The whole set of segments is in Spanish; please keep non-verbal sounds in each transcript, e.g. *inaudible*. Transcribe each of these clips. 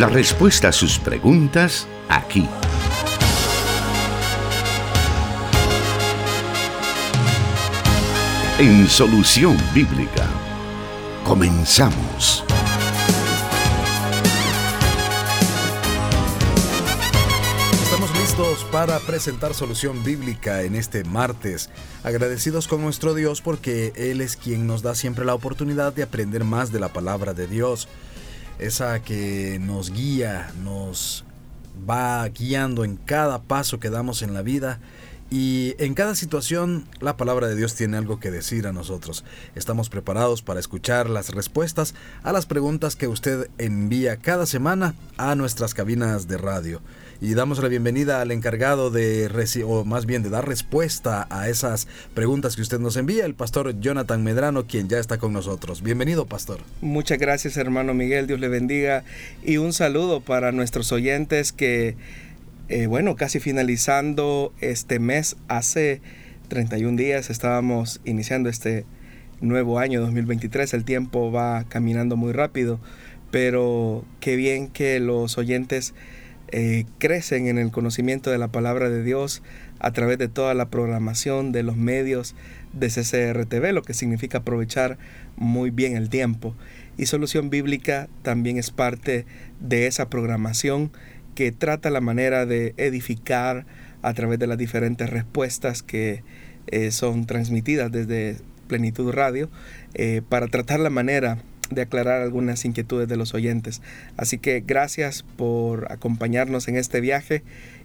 La respuesta a sus preguntas aquí. En Solución Bíblica. Comenzamos. Estamos listos para presentar Solución Bíblica en este martes. Agradecidos con nuestro Dios porque Él es quien nos da siempre la oportunidad de aprender más de la palabra de Dios esa que nos guía, nos va guiando en cada paso que damos en la vida y en cada situación la palabra de Dios tiene algo que decir a nosotros. Estamos preparados para escuchar las respuestas a las preguntas que usted envía cada semana a nuestras cabinas de radio y damos la bienvenida al encargado de, o más bien de dar respuesta a esas preguntas que usted nos envía, el pastor Jonathan Medrano, quien ya está con nosotros. Bienvenido, pastor. Muchas gracias, hermano Miguel, Dios le bendiga y un saludo para nuestros oyentes que, eh, bueno, casi finalizando este mes, hace 31 días estábamos iniciando este nuevo año 2023, el tiempo va caminando muy rápido, pero qué bien que los oyentes eh, crecen en el conocimiento de la palabra de Dios a través de toda la programación de los medios de CCRTV, lo que significa aprovechar muy bien el tiempo. Y Solución Bíblica también es parte de esa programación que trata la manera de edificar a través de las diferentes respuestas que eh, son transmitidas desde Plenitud Radio, eh, para tratar la manera de aclarar algunas inquietudes de los oyentes. Así que gracias por acompañarnos en este viaje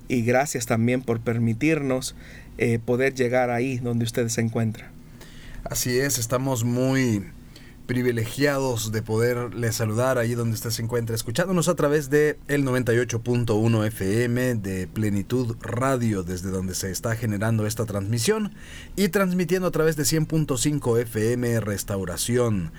y gracias también por permitirnos eh, poder llegar ahí donde usted se encuentra. Así es, estamos muy privilegiados de poderle saludar ahí donde usted se encuentra, escuchándonos a través de el 98.1 FM de Plenitud Radio, desde donde se está generando esta transmisión, y transmitiendo a través de 100.5 FM Restauración.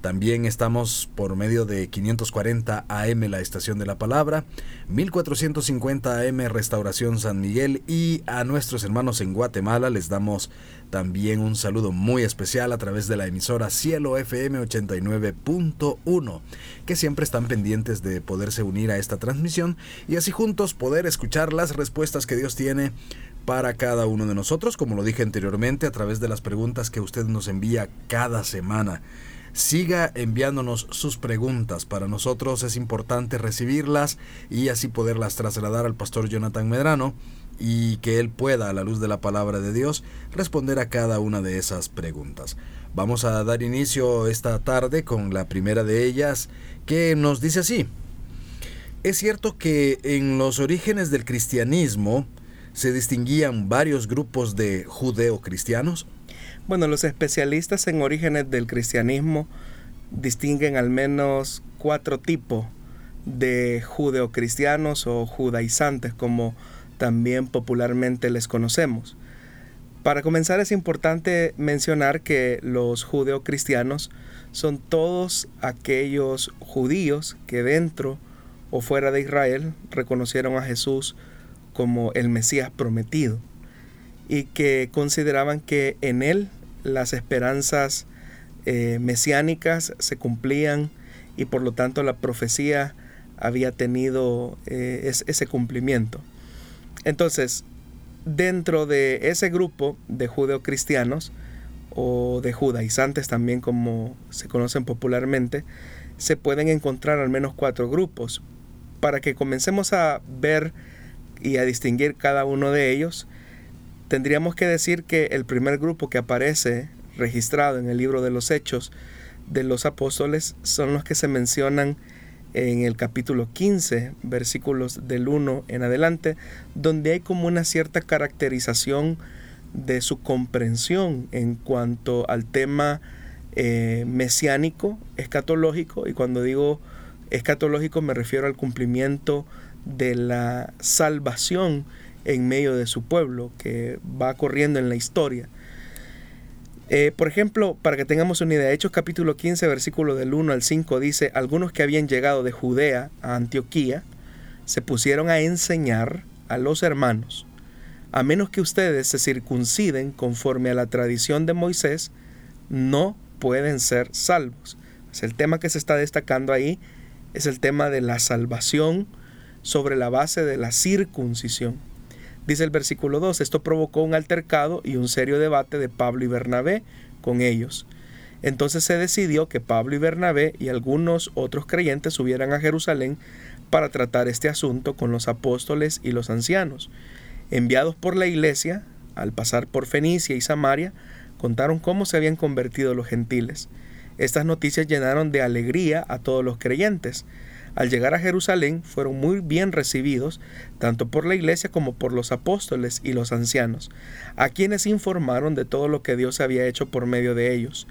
También estamos por medio de 540 AM la Estación de la Palabra, 1450 AM Restauración San Miguel y a nuestros hermanos en Guatemala les damos también un saludo muy especial a través de la emisora Cielo FM 89.1, que siempre están pendientes de poderse unir a esta transmisión y así juntos poder escuchar las respuestas que Dios tiene para cada uno de nosotros, como lo dije anteriormente, a través de las preguntas que usted nos envía cada semana siga enviándonos sus preguntas. Para nosotros es importante recibirlas y así poderlas trasladar al pastor Jonathan Medrano y que él pueda, a la luz de la palabra de Dios, responder a cada una de esas preguntas. Vamos a dar inicio esta tarde con la primera de ellas que nos dice así. Es cierto que en los orígenes del cristianismo se distinguían varios grupos de judeo-cristianos. Bueno, los especialistas en orígenes del cristianismo distinguen al menos cuatro tipos de judeocristianos o judaizantes, como también popularmente les conocemos. Para comenzar es importante mencionar que los judeocristianos son todos aquellos judíos que dentro o fuera de Israel reconocieron a Jesús como el Mesías prometido y que consideraban que en él las esperanzas eh, mesiánicas se cumplían y por lo tanto la profecía había tenido eh, ese cumplimiento. Entonces, dentro de ese grupo de judeocristianos, o de judaizantes también como se conocen popularmente, se pueden encontrar al menos cuatro grupos. Para que comencemos a ver y a distinguir cada uno de ellos, tendríamos que decir que el primer grupo que aparece registrado en el libro de los Hechos de los Apóstoles son los que se mencionan en el capítulo 15, versículos del 1 en adelante, donde hay como una cierta caracterización de su comprensión en cuanto al tema eh, mesiánico, escatológico, y cuando digo escatológico me refiero al cumplimiento de la salvación en medio de su pueblo, que va corriendo en la historia. Eh, por ejemplo, para que tengamos una idea, Hechos capítulo 15, versículo del 1 al 5 dice, algunos que habían llegado de Judea a Antioquía se pusieron a enseñar a los hermanos, a menos que ustedes se circunciden conforme a la tradición de Moisés, no pueden ser salvos. Es el tema que se está destacando ahí es el tema de la salvación sobre la base de la circuncisión. Dice el versículo 2, esto provocó un altercado y un serio debate de Pablo y Bernabé con ellos. Entonces se decidió que Pablo y Bernabé y algunos otros creyentes subieran a Jerusalén para tratar este asunto con los apóstoles y los ancianos. Enviados por la iglesia, al pasar por Fenicia y Samaria, contaron cómo se habían convertido los gentiles. Estas noticias llenaron de alegría a todos los creyentes. Al llegar a Jerusalén fueron muy bien recibidos tanto por la iglesia como por los apóstoles y los ancianos, a quienes informaron de todo lo que Dios había hecho por medio de ellos.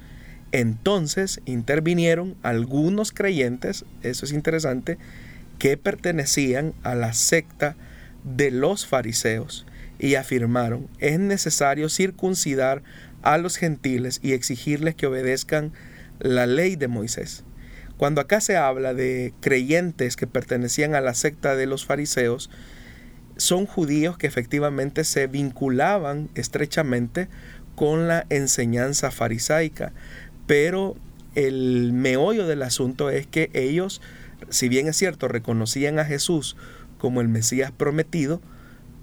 Entonces intervinieron algunos creyentes, eso es interesante, que pertenecían a la secta de los fariseos y afirmaron, es necesario circuncidar a los gentiles y exigirles que obedezcan la ley de Moisés. Cuando acá se habla de creyentes que pertenecían a la secta de los fariseos, son judíos que efectivamente se vinculaban estrechamente con la enseñanza farisaica, pero el meollo del asunto es que ellos, si bien es cierto, reconocían a Jesús como el Mesías prometido,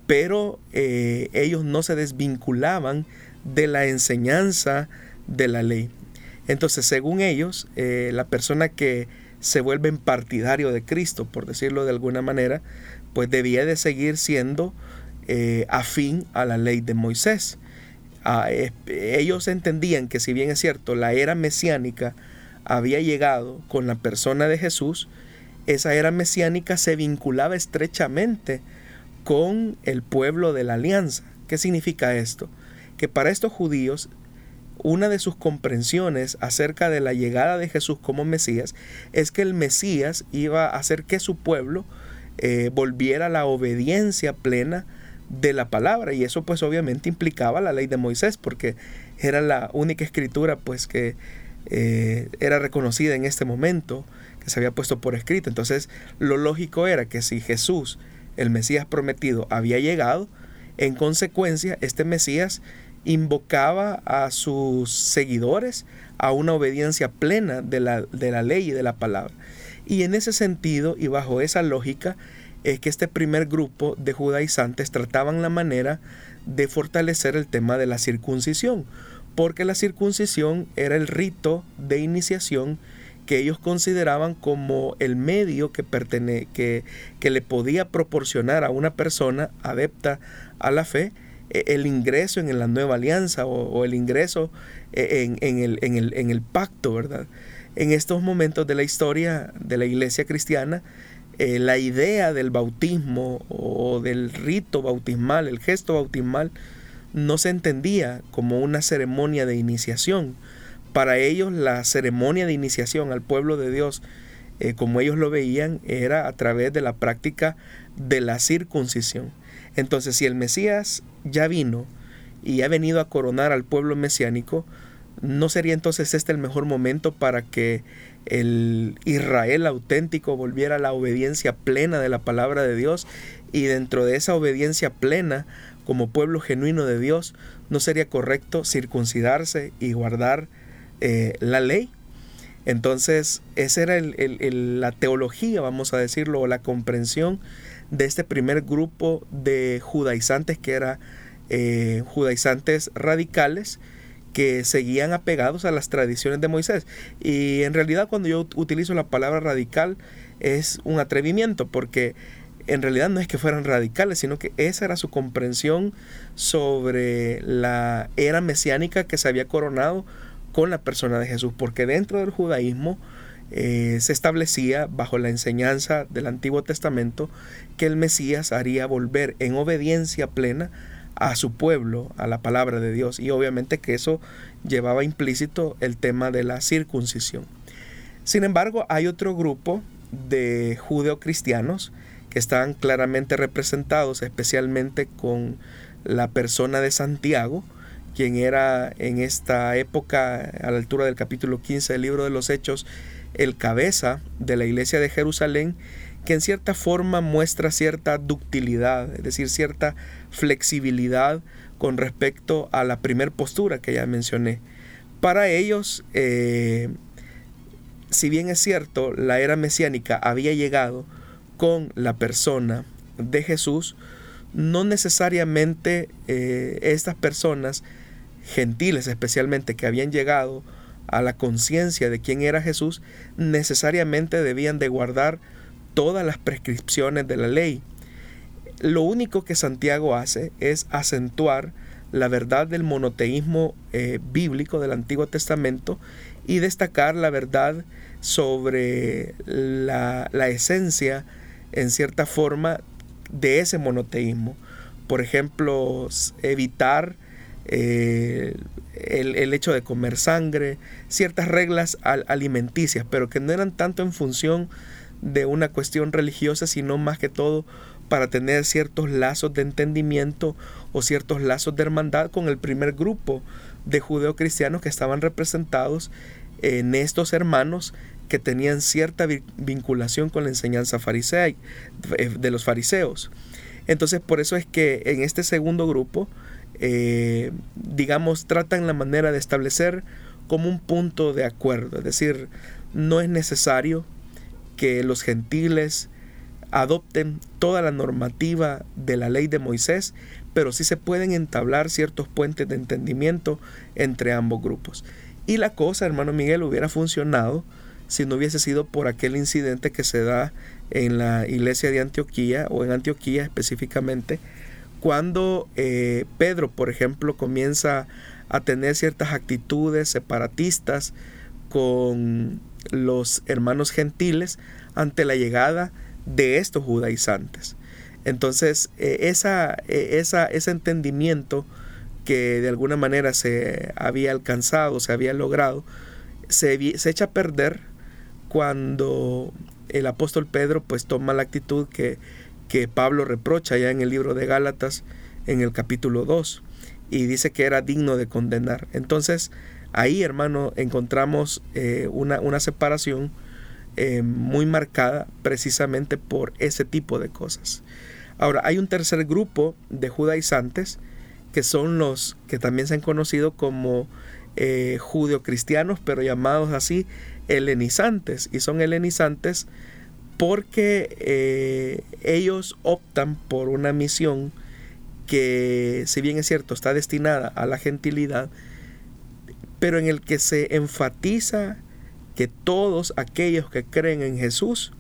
pero eh, ellos no se desvinculaban de la enseñanza de la ley. Entonces, según ellos, eh, la persona que se vuelve partidario de Cristo, por decirlo de alguna manera, pues debía de seguir siendo eh, afín a la ley de Moisés. Ah, ellos entendían que si bien es cierto, la era mesiánica había llegado con la persona de Jesús, esa era mesiánica se vinculaba estrechamente con el pueblo de la alianza. ¿Qué significa esto? Que para estos judíos una de sus comprensiones acerca de la llegada de Jesús como Mesías es que el Mesías iba a hacer que su pueblo eh, volviera a la obediencia plena de la palabra. Y eso pues obviamente implicaba la ley de Moisés porque era la única escritura pues que eh, era reconocida en este momento que se había puesto por escrito. Entonces lo lógico era que si Jesús el Mesías prometido había llegado en consecuencia este Mesías invocaba a sus seguidores a una obediencia plena de la, de la ley y de la palabra. Y en ese sentido y bajo esa lógica es que este primer grupo de judaizantes trataban la manera de fortalecer el tema de la circuncisión, porque la circuncisión era el rito de iniciación que ellos consideraban como el medio que, pertene que, que le podía proporcionar a una persona adepta a la fe el ingreso en la nueva alianza o, el ingreso e, en, el, en, el, pacto, ¿verdad? En estos momentos de la historia de la iglesia cristiana, eh, la idea del bautismo o del rito bautismal, el gesto bautismal, no se entendía como una ceremonia de iniciación. Para ellos la ceremonia de iniciación al pueblo de Dios, eh, como ellos lo veían, era a través de la práctica de la circuncisión. Entonces, si el Mesías ya vino y ha venido a coronar al pueblo mesiánico, ¿no sería entonces este el mejor momento para que el Israel auténtico volviera a la obediencia plena de la palabra de Dios? Y dentro de esa obediencia plena, como pueblo genuino de Dios, ¿no sería correcto circuncidarse y guardar eh, la ley? Entonces, esa era la teología, vamos a decirlo, o la comprensión de este primer grupo de judaizantes que era eh, judaizantes radicales que seguían apegados a las tradiciones de Moisés. Y en realidad cuando yo utilizo la palabra radical es un atrevimiento porque en realidad no es que fueran radicales, sino que esa era su comprensión sobre la era mesiánica que se había coronado con la persona de Jesús, porque dentro del judaísmo eh, se establecía bajo la enseñanza del Antiguo Testamento que el Mesías haría volver en obediencia plena a su pueblo, a la palabra de Dios, y obviamente que eso llevaba implícito el tema de la circuncisión. Sin embargo, hay otro grupo de judeocristianos que están claramente representados, especialmente con la persona de Santiago, quien era en esta época, a la altura del capítulo 15 del libro de los Hechos, el cabeza de la iglesia de Jerusalén, que en cierta forma muestra cierta ductilidad, es decir, cierta flexibilidad con respecto a la primer postura que ya mencioné. Para ellos, eh, si bien es cierto, la era mesiánica había llegado con la persona de Jesús, no necesariamente eh, estas personas gentiles especialmente que habían llegado a la conciencia de quién era Jesús, necesariamente debían de guardar todas las prescripciones de la ley. Lo único que Santiago hace es acentuar la verdad del monoteísmo eh, bíblico del Antiguo Testamento y destacar la verdad sobre la, esencia, en cierta forma, de ese monoteísmo. Por ejemplo, evitar eh, el, hecho de comer sangre, ciertas reglas alimenticias, pero que no eran tanto en función de una cuestión religiosa, sino más que todo para tener ciertos lazos de entendimiento o ciertos lazos de hermandad con el primer grupo de judeocristianos que estaban representados en estos hermanos que tenían cierta vinculación con la enseñanza farisea, eh, de los fariseos. Entonces por eso es que en este segundo grupo, eh, digamos, tratan la manera de establecer como un punto de acuerdo, es decir, no es necesario que los gentiles adopten toda la normativa de la ley de Moisés, pero sí se pueden entablar ciertos puentes de entendimiento entre ambos grupos. Y la cosa, hermano Miguel, hubiera funcionado si no hubiese sido por aquel incidente que se da en la iglesia de Antioquía o en Antioquía específicamente, cuando eh, Pedro, por ejemplo, comienza a tener ciertas actitudes separatistas con los hermanos gentiles ante la llegada de estos judaizantes. Entonces, eh, esa, eh, esa, ese entendimiento que de alguna manera se había alcanzado, se había logrado, se, se echa a perder cuando el apóstol Pedro pues toma la actitud que, que Pablo reprocha ya en el libro de Gálatas en el capítulo 2 y dice que era digno de condenar. Entonces ahí hermano encontramos eh, una, una, separación eh, muy marcada precisamente por ese tipo de cosas. Ahora hay un tercer grupo de judaizantes que son los que también se han conocido como eh, judeocristianos, pero llamados así helenizantes. Y son helenizantes porque eh, ellos optan por una misión que, si bien es cierto, está destinada a la gentilidad, pero en el que se enfatiza que todos aquellos que creen en Jesús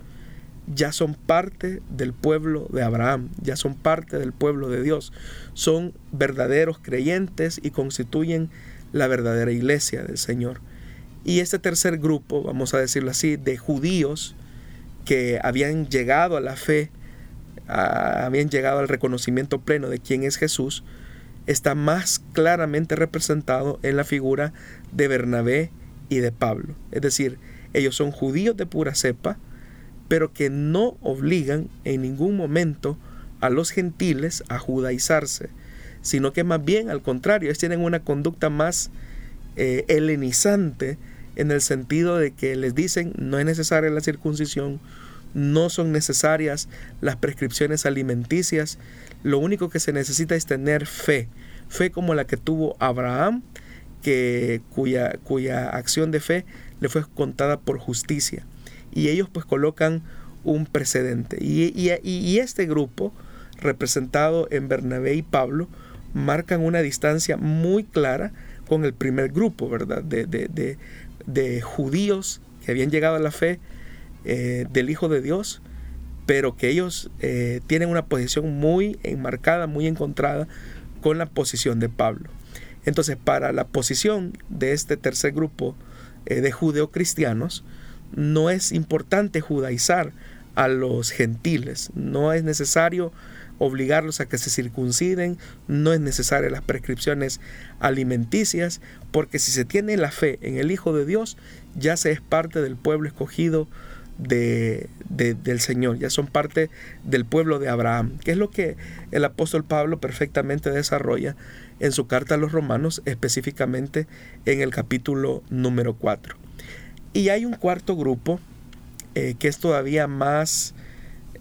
ya son parte del pueblo de Abraham, ya son parte del pueblo de Dios, son verdaderos creyentes y constituyen la verdadera iglesia del Señor. Y este tercer grupo, vamos a decirlo así, de judíos que habían llegado a la fe, habían llegado al reconocimiento pleno de quién es Jesús, está más claramente representado en la figura de Bernabé y de Pablo. Es decir, ellos son judíos de pura cepa, pero que no obligan en ningún momento a los gentiles a judaizarse, sino que más bien al contrario, ellos tienen una conducta más eh, helenizante en el sentido de que les dicen no es necesaria la circuncisión, no son necesarias las prescripciones alimenticias, lo único que se necesita es tener fe, fe como la que tuvo Abraham, que, cuya, cuya acción de fe le fue contada por justicia y ellos pues colocan un precedente. Y, este grupo, representado en Bernabé y Pablo, marcan una distancia muy clara con el primer grupo, ¿verdad? De, judíos que habían llegado a la fe eh, del Hijo de Dios, pero que ellos eh, tienen una posición muy enmarcada, muy encontrada con la posición de Pablo. Entonces, para la posición de este tercer grupo eh, de judeocristianos, no es importante judaizar a los gentiles, no es necesario obligarlos a que se circunciden, no es necesaria las prescripciones alimenticias, porque si se tiene la fe en el Hijo de Dios, ya se es parte del pueblo escogido de, del Señor, ya son parte del pueblo de Abraham, que es lo que el apóstol Pablo perfectamente desarrolla en su carta a los romanos, específicamente en el capítulo número 4. Y hay un cuarto grupo eh, que es todavía más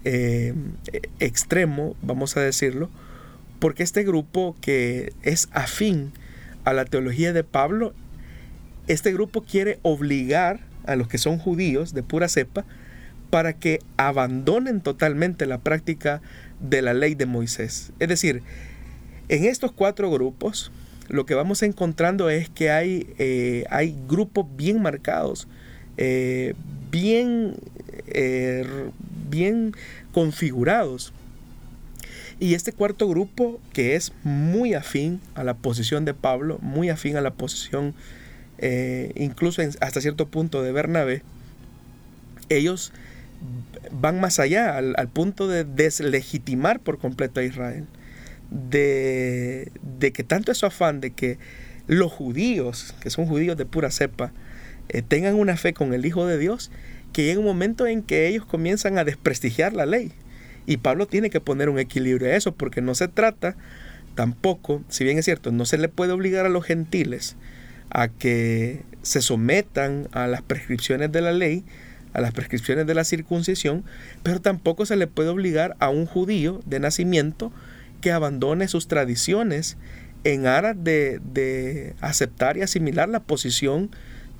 eh, extremo, vamos a decirlo, porque este grupo que es afín a la teología de Pablo, este grupo quiere obligar a los que son judíos de pura cepa para que abandonen totalmente la práctica de la ley de Moisés. Es decir, en estos cuatro grupos lo que vamos encontrando es que hay, eh, hay grupos bien marcados, eh, bien, bien configurados. Y este cuarto grupo, que es muy afín a la posición de Pablo, muy afín a la posición incluso hasta cierto punto de Bernabé, ellos van más allá, al, punto de deslegitimar por completo a Israel. De, que tanto es su afán de que los judíos, que son judíos de pura cepa, eh, tengan una fe con el Hijo de Dios, que llega un momento en que ellos comienzan a desprestigiar la ley. Y Pablo tiene que poner un equilibrio a eso, porque no se trata tampoco, si bien es cierto, no se le puede obligar a los gentiles a que se sometan a las prescripciones de la ley, a las prescripciones de la circuncisión, pero tampoco se le puede obligar a un judío de nacimiento que abandone sus tradiciones en aras de, aceptar y asimilar la posición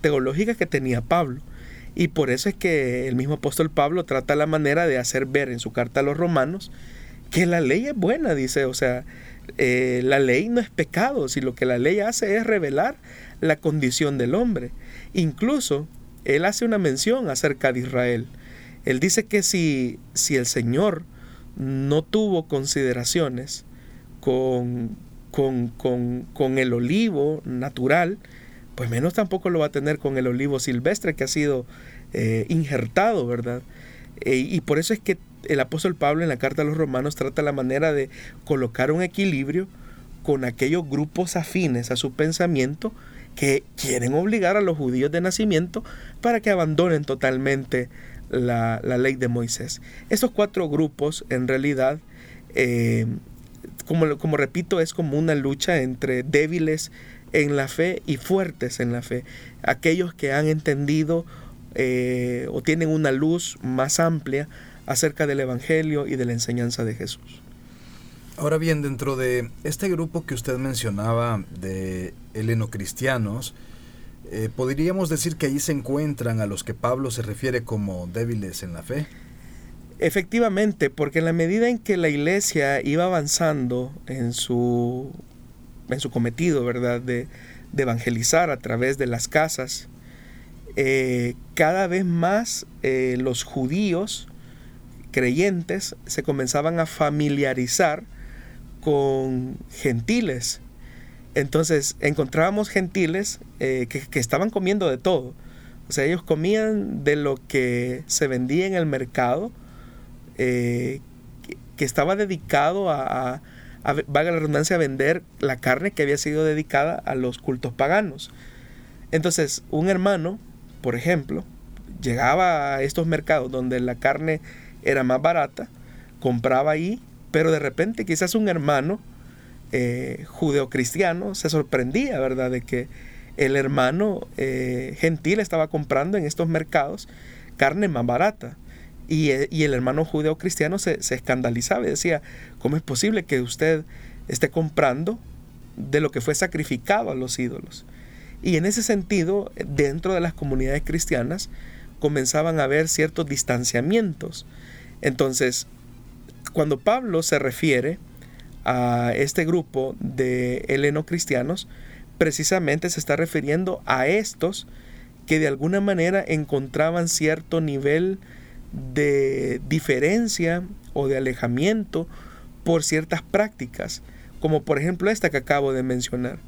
teológica que tenía Pablo. Y por eso es que el mismo apóstol Pablo trata la manera de hacer ver en su carta a los romanos que la ley es buena, dice, o sea, eh, la ley no es pecado, si lo que la ley hace es revelar la condición del hombre. Incluso él hace una mención acerca de Israel. Él dice que si, si el Señor no tuvo consideraciones con, con, el olivo natural, pues menos tampoco lo va a tener con el olivo silvestre que ha sido eh, injertado, ¿verdad? E, y por eso es que el apóstol Pablo en la carta a los romanos trata la manera de colocar un equilibrio con aquellos grupos afines a su pensamiento que quieren obligar a los judíos de nacimiento para que abandonen totalmente la, ley de Moisés. Estos cuatro grupos, en realidad, eh, como, como repito, es como una lucha entre débiles en la fe y fuertes en la fe. Aquellos que han entendido eh, o tienen una luz más amplia acerca del Evangelio y de la enseñanza de Jesús. Ahora bien, dentro de este grupo que usted mencionaba de helenocristianos, eh, ¿podríamos decir que ahí se encuentran a los que Pablo se refiere como débiles en la fe? Efectivamente, porque en la medida en que la iglesia iba avanzando en su, en su cometido, ¿verdad?, de, evangelizar a través de las casas, eh, cada vez más eh, los judíos creyentes se comenzaban a familiarizar con gentiles. Entonces encontrábamos gentiles eh, que, estaban comiendo de todo. O sea, ellos comían de lo que se vendía en el mercado, que, estaba dedicado a, valga la redundancia, a vender la carne que había sido dedicada a los cultos paganos. Entonces, un hermano, por ejemplo, llegaba a estos mercados donde la carne era más barata, compraba ahí pero de repente quizás un hermano eh, judeocristiano se sorprendía, ¿verdad?, de que el hermano eh, gentil estaba comprando en estos mercados carne más barata. Y, eh, el hermano judeocristiano se, se escandalizaba y decía, ¿cómo es posible que usted esté comprando de lo que fue sacrificado a los ídolos? Y en ese sentido, dentro de las comunidades cristianas, comenzaban a haber ciertos distanciamientos. Entonces, cuando Pablo se refiere a este grupo de heleno-cristianos, precisamente se está refiriendo a estos que de alguna manera encontraban cierto nivel de diferencia o de alejamiento por ciertas prácticas, como por ejemplo esta que acabo de mencionar.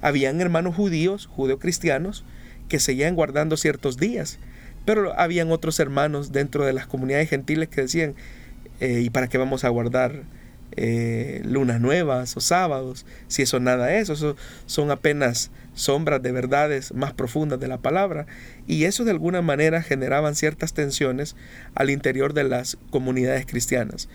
Habían hermanos judíos, judeocristianos, que seguían guardando ciertos días, pero habían otros hermanos dentro de las comunidades gentiles que decían, eh, ¿Y para qué vamos a guardar eh, lunas nuevas o sábados? Si eso nada es, eso son apenas sombras de verdades más profundas de la palabra. Y eso de alguna manera generaban ciertas tensiones al interior de las comunidades cristianas.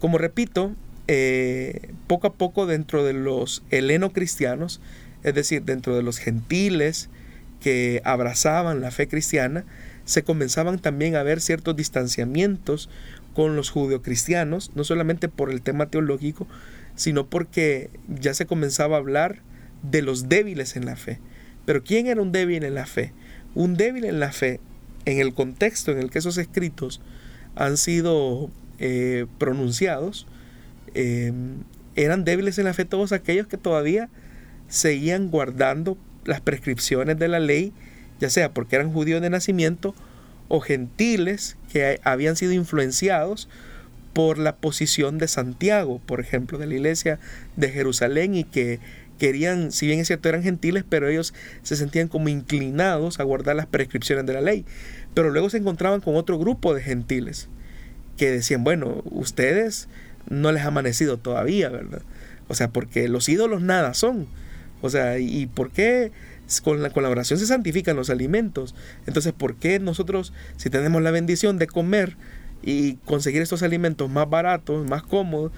Como repito, eh, poco a poco dentro de los heleno cristianos, es decir, dentro de los gentiles que abrazaban la fe cristiana, se comenzaban también a ver ciertos distanciamientos con los judeocristianos, no solamente por el tema teológico, sino porque ya se comenzaba a hablar de los débiles en la fe. Pero ¿quién era un débil en la fe? Un débil en la fe en el contexto en el que esos escritos han sido eh, pronunciados, eh, eran débiles en la fe todos aquellos que todavía seguían guardando las prescripciones de la ley, ya sea porque eran judíos de nacimiento o gentiles que habían sido influenciados por la posición de Santiago, por ejemplo, de la iglesia de Jerusalén y que querían, si bien es cierto, eran gentiles, pero ellos se sentían como inclinados a guardar las prescripciones de la ley. Pero luego se encontraban con otro grupo de gentiles que decían, bueno, ustedes no les ha amanecido todavía, ¿verdad? O sea, porque los ídolos nada son. O sea, ¿y por qué con la colaboración se santifican los alimentos? Entonces, ¿por qué nosotros, si tenemos la bendición de comer y conseguir estos alimentos más baratos, más cómodos,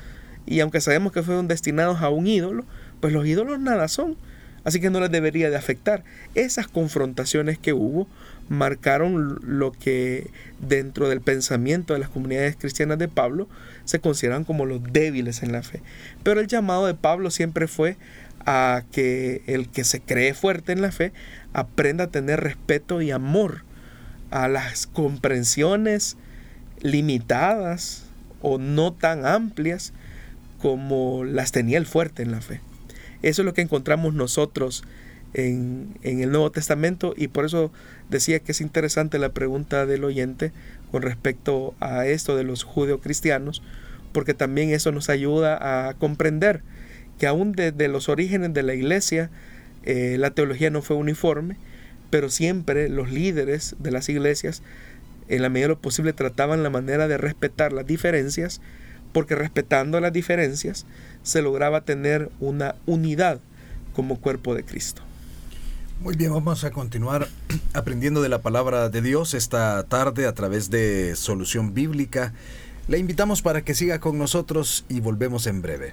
y aunque sabemos que fueron destinados a un ídolo, pues los ídolos nada son. Así que no les debería de afectar. Esas confrontaciones que hubo marcaron lo que dentro del pensamiento de las comunidades cristianas de Pablo se consideran como los débiles en la fe. Pero el llamado de Pablo siempre fue a que el que se cree fuerte en la fe aprenda a tener respeto y amor a las comprensiones limitadas o no tan amplias como las tenía el fuerte en la fe. Eso es lo que encontramos nosotros en, el Nuevo Testamento y por eso decía que es interesante la pregunta del oyente con respecto a esto de los judeocristianos, porque también eso nos ayuda a comprender que aún desde los orígenes de la iglesia eh, la teología no fue uniforme, pero siempre los líderes de las iglesias en la medida de lo posible trataban la manera de respetar las diferencias, porque respetando las diferencias se lograba tener una unidad como cuerpo de Cristo. Muy bien, vamos a continuar *clears throat* aprendiendo de la palabra de Dios esta tarde a través de Solución Bíblica. Le invitamos para que siga con nosotros y volvemos en breve.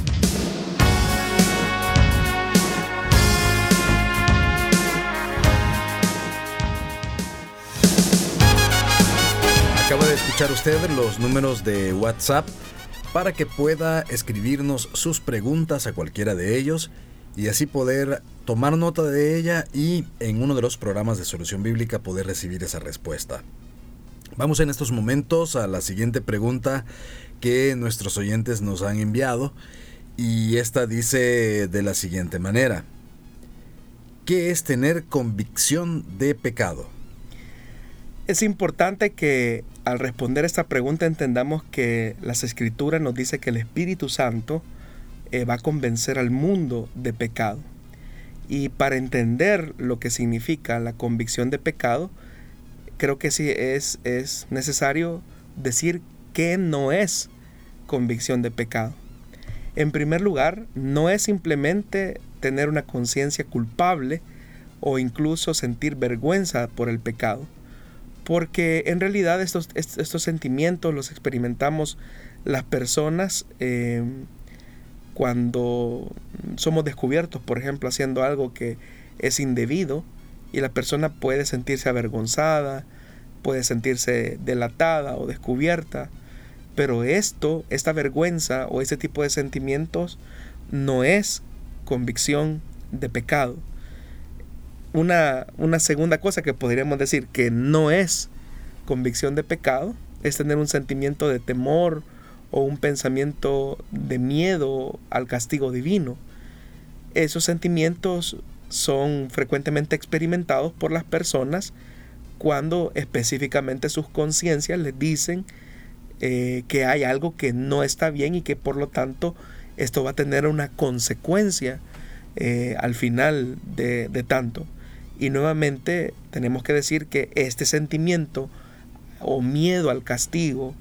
Usted los números de WhatsApp para que pueda escribirnos sus preguntas a cualquiera de ellos y así poder tomar nota de ella y en uno de los programas de solución bíblica poder recibir esa respuesta. Vamos en estos momentos a la siguiente pregunta que nuestros oyentes nos han enviado y esta dice de la siguiente manera. ¿Qué es tener convicción de pecado? Es importante que al responder esta pregunta entendamos que las escrituras nos dice que el Espíritu Santo eh, va a convencer al mundo de pecado. Y para entender lo que significa la convicción de pecado, creo que sí es, es necesario decir que no es convicción de pecado. En primer lugar, no es simplemente tener una conciencia culpable o incluso sentir vergüenza por el pecado porque en realidad estos, estos sentimientos los experimentamos las personas em, cuando somos descubiertos, por ejemplo, haciendo algo que es indebido y la persona puede sentirse avergonzada, puede sentirse delatada o descubierta, pero esto, esta vergüenza o ese tipo de sentimientos no es convicción de pecado una, segunda cosa que podríamos decir que no es convicción de pecado es tener un sentimiento de temor o un pensamiento de miedo al castigo divino. Esos sentimientos son frecuentemente experimentados por las personas cuando específicamente sus conciencias les dicen eh, que hay algo que no está bien y que por lo tanto esto va a tener una consecuencia eh, al final de tanto. Y nuevamente tenemos que decir que este sentimiento o miedo al castigo,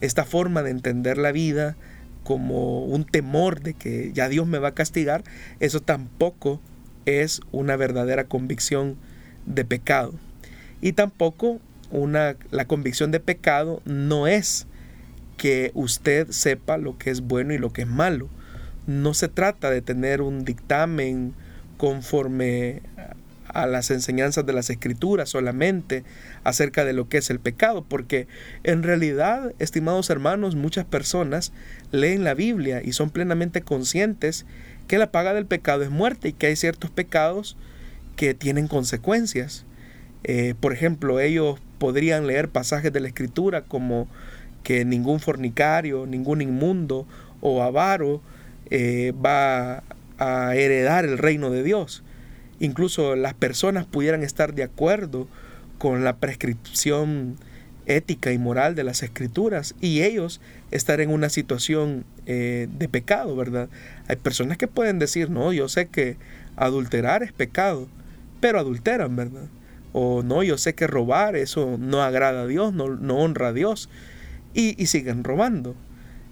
esta forma de entender la vida como un temor de que ya Dios me va a castigar, eso tampoco es una verdadera convicción de pecado. Y tampoco una, la convicción de pecado no es que usted sepa lo que es bueno y lo que es malo. No se trata de tener un dictamen conforme a las enseñanzas de las escrituras solamente acerca de lo que es el pecado, porque en realidad, estimados hermanos, muchas personas leen la Biblia y son plenamente conscientes que la paga del pecado es muerte y que hay ciertos pecados que tienen consecuencias. Eh, por ejemplo, ellos podrían leer pasajes de la escritura como que ningún fornicario, ningún inmundo o avaro eh, va a heredar el reino de Dios. Incluso las personas pudieran estar de acuerdo con la prescripción ética y moral de las escrituras y ellos estar en una situación eh, de pecado, ¿verdad? Hay personas que pueden decir, no, yo sé que adulterar es pecado, pero adulteran, ¿verdad? O no, yo sé que robar, eso no agrada a Dios, no, honra a Dios, y siguen robando.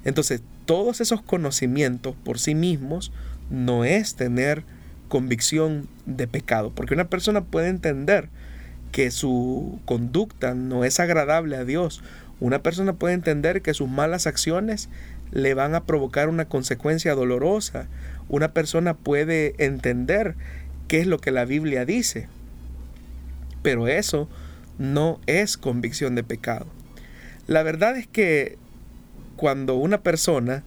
Entonces, todos esos conocimientos por sí mismos no es tener convicción de pecado, porque una persona puede entender que su conducta no es agradable a Dios. Una persona puede entender que sus malas acciones le van a provocar una consecuencia dolorosa. Una persona puede entender qué es lo que la Biblia dice. Pero eso no es convicción de pecado. La verdad es que cuando una persona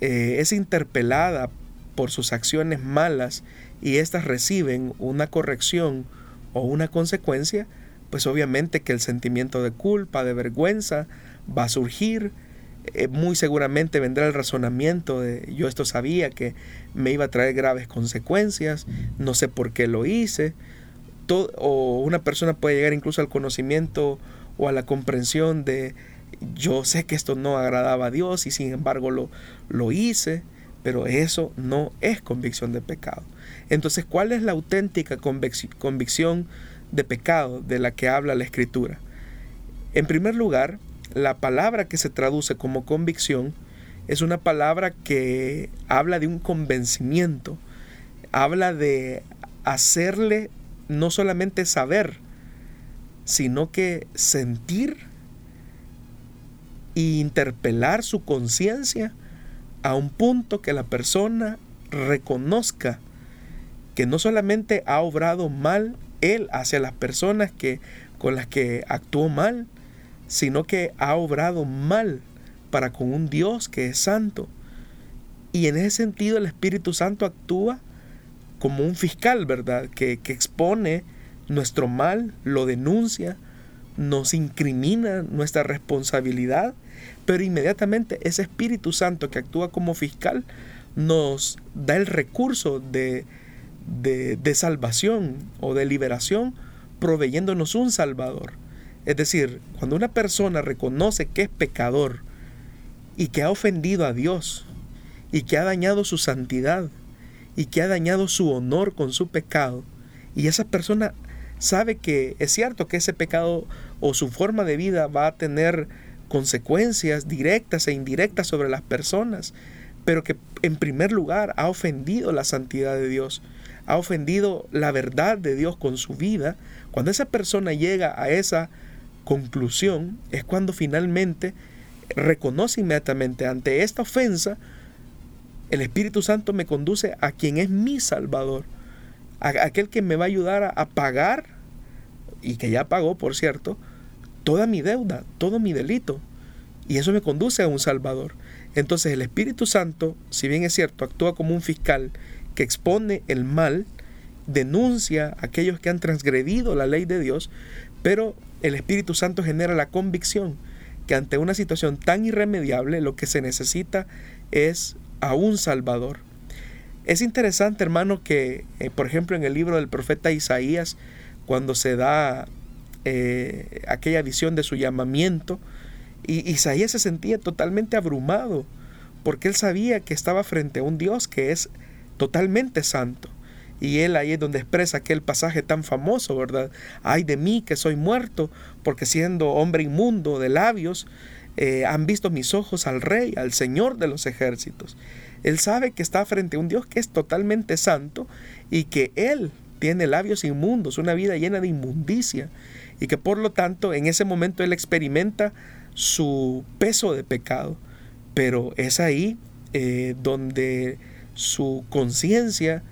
eh, es interpelada por sus acciones malas y éstas reciben una corrección o una consecuencia, pues obviamente que el sentimiento de culpa, de vergüenza, va a surgir. Eh, muy seguramente vendrá el razonamiento de yo esto sabía que me iba a traer graves consecuencias, no sé por qué lo hice. o una persona puede llegar incluso al conocimiento o a la comprensión de yo sé que esto no agradaba a Dios y sin embargo lo, lo hice, pero eso no es convicción de pecado. Entonces, ¿cuál es la auténtica convicción de pecado de la que habla la Escritura? En primer lugar, la palabra que se traduce como convicción es una palabra que habla de un convencimiento, habla de hacerle no solamente saber, sino que sentir e interpelar su conciencia a un punto que la persona reconozca que no solamente ha obrado mal él hacia las personas que con las que actuó mal, sino que ha obrado mal para con un Dios que es santo. Y en ese sentido el Espíritu Santo actúa como un fiscal, ¿verdad? Que, que expone nuestro mal, lo denuncia, nos incrimina nuestra responsabilidad, pero inmediatamente ese Espíritu Santo que actúa como fiscal nos da el recurso de, de, salvación o de liberación, proveyéndonos un Salvador. Es decir, cuando una persona reconoce que es pecador y que ha ofendido a Dios y que ha dañado su santidad y que ha dañado su honor con su pecado, y esa persona sabe que es cierto que ese pecado o su forma de vida va a tener consecuencias directas e indirectas sobre las personas, pero que en primer lugar ha ofendido la santidad de Dios, ha ofendido la verdad de Dios con su vida, cuando esa persona llega a esa conclusión es cuando finalmente reconoce inmediatamente ante esta ofensa, el Espíritu Santo me conduce a quien es mi Salvador, a aquel que me va a ayudar a pagar y que ya pagó, por cierto, toda mi deuda, todo mi delito. Y eso me conduce a un Salvador. Entonces el Espíritu Santo, si bien es cierto, actúa como un fiscal que expone el mal, denuncia a aquellos que han transgredido la ley de Dios, pero el Espíritu Santo genera la convicción que ante una situación tan irremediable lo que se necesita es a un Salvador. Es interesante, hermano, que, eh, por ejemplo, en el libro del profeta Isaías, cuando se da eh, aquella visión de su llamamiento, y Isaías se sentía totalmente abrumado, porque él sabía que estaba frente a un Dios que es totalmente santo. Y él ahí es donde expresa aquel pasaje tan famoso, ¿verdad? Ay de mí que soy muerto, porque siendo hombre inmundo de labios, eh, han visto mis ojos al Rey, al Señor de los ejércitos. Él sabe que está frente a un Dios que es totalmente santo y que Él tiene labios inmundos, una vida llena de inmundicia y que por lo tanto en ese momento él experimenta su peso de pecado, pero es ahí eh, donde su conciencia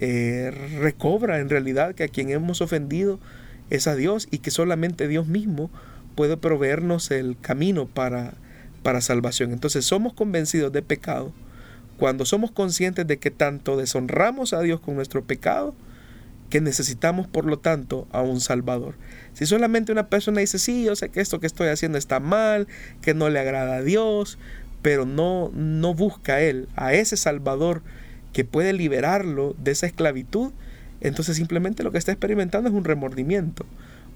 eh, recobra en realidad que a quien hemos ofendido es a Dios y que solamente Dios mismo puede proveernos el camino para, para salvación. Entonces somos convencidos de pecado cuando somos conscientes de que tanto deshonramos a Dios con nuestro pecado, que necesitamos por lo tanto a un Salvador. Si solamente una persona dice, sí, yo sé que esto que estoy haciendo está mal, que no le agrada a Dios, pero no, no busca a Él, a ese Salvador que puede liberarlo de esa esclavitud, entonces simplemente lo que está experimentando es un remordimiento,